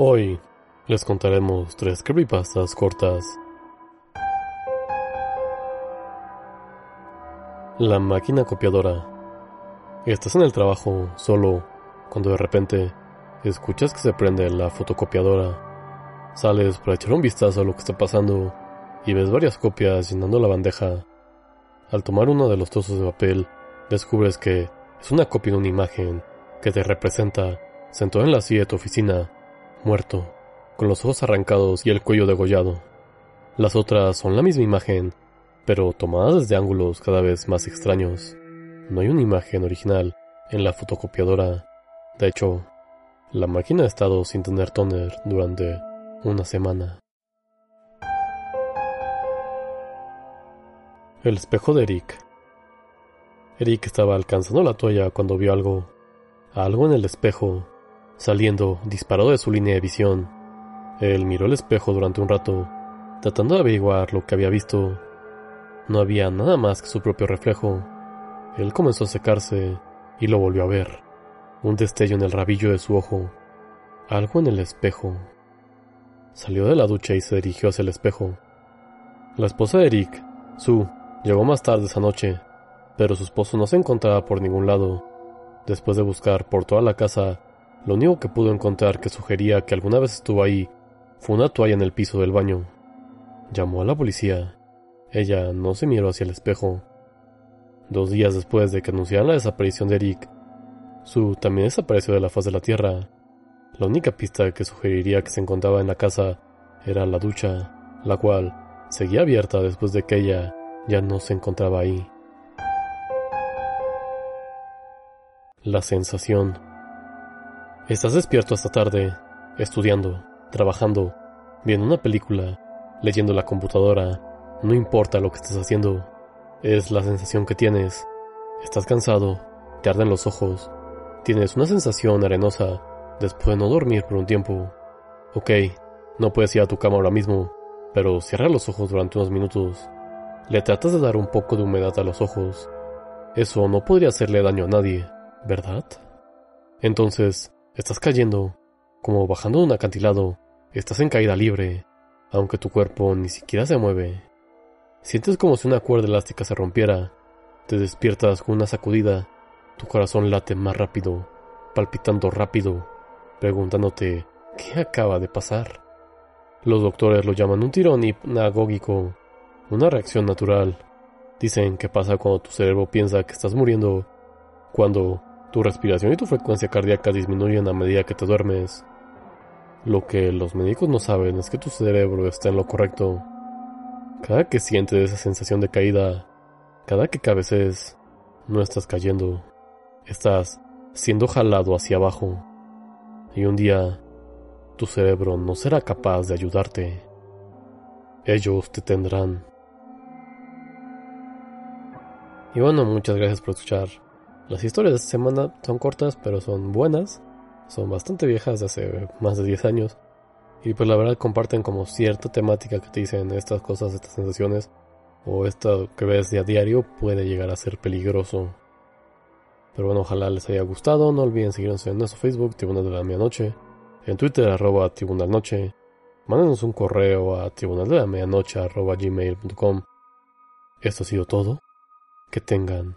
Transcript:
Hoy les contaremos tres creepypastas cortas. La máquina copiadora. Estás en el trabajo solo cuando de repente escuchas que se prende la fotocopiadora. Sales para echar un vistazo a lo que está pasando y ves varias copias llenando la bandeja. Al tomar uno de los trozos de papel, descubres que es una copia de una imagen que te representa sentado en la silla de tu oficina muerto, con los ojos arrancados y el cuello degollado. Las otras son la misma imagen, pero tomadas desde ángulos cada vez más extraños. No hay una imagen original en la fotocopiadora. De hecho, la máquina ha estado sin tener toner durante una semana. El espejo de Eric. Eric estaba alcanzando la toalla cuando vio algo. Algo en el espejo Saliendo, disparó de su línea de visión. Él miró el espejo durante un rato, tratando de averiguar lo que había visto. No había nada más que su propio reflejo. Él comenzó a secarse y lo volvió a ver. Un destello en el rabillo de su ojo. Algo en el espejo. Salió de la ducha y se dirigió hacia el espejo. La esposa de Eric, Sue, llegó más tarde esa noche, pero su esposo no se encontraba por ningún lado. Después de buscar por toda la casa, lo único que pudo encontrar que sugería que alguna vez estuvo ahí fue una toalla en el piso del baño. Llamó a la policía. Ella no se miró hacia el espejo. Dos días después de que anunciaran la desaparición de Eric, Sue también desapareció de la faz de la tierra. La única pista que sugeriría que se encontraba en la casa era la ducha, la cual seguía abierta después de que ella ya no se encontraba ahí. La sensación Estás despierto esta tarde, estudiando, trabajando, viendo una película, leyendo la computadora, no importa lo que estés haciendo, es la sensación que tienes. Estás cansado, te arden los ojos, tienes una sensación arenosa después de no dormir por un tiempo. Ok, no puedes ir a tu cama ahora mismo, pero cierra los ojos durante unos minutos. Le tratas de dar un poco de humedad a los ojos. Eso no podría hacerle daño a nadie, ¿verdad? Entonces, Estás cayendo, como bajando de un acantilado. Estás en caída libre, aunque tu cuerpo ni siquiera se mueve. Sientes como si una cuerda elástica se rompiera. Te despiertas con una sacudida. Tu corazón late más rápido, palpitando rápido, preguntándote qué acaba de pasar. Los doctores lo llaman un tirón hipnagógico, una reacción natural. Dicen que pasa cuando tu cerebro piensa que estás muriendo, cuando tu respiración y tu frecuencia cardíaca disminuyen a medida que te duermes. Lo que los médicos no saben es que tu cerebro está en lo correcto. Cada que sientes esa sensación de caída, cada que cabeces, no estás cayendo, estás siendo jalado hacia abajo. Y un día, tu cerebro no será capaz de ayudarte. Ellos te tendrán. Y bueno, muchas gracias por escuchar. Las historias de esta semana son cortas, pero son buenas. Son bastante viejas, de hace más de 10 años. Y pues la verdad comparten como cierta temática que te dicen estas cosas, estas sensaciones, o esto que ves a diario puede llegar a ser peligroso. Pero bueno, ojalá les haya gustado. No olviden seguirnos en nuestro Facebook, Tribunal de la Medianoche. En Twitter, arroba Tribunal Noche. Mándenos un correo a tribunal de la medianoche gmail.com. Esto ha sido todo. Que tengan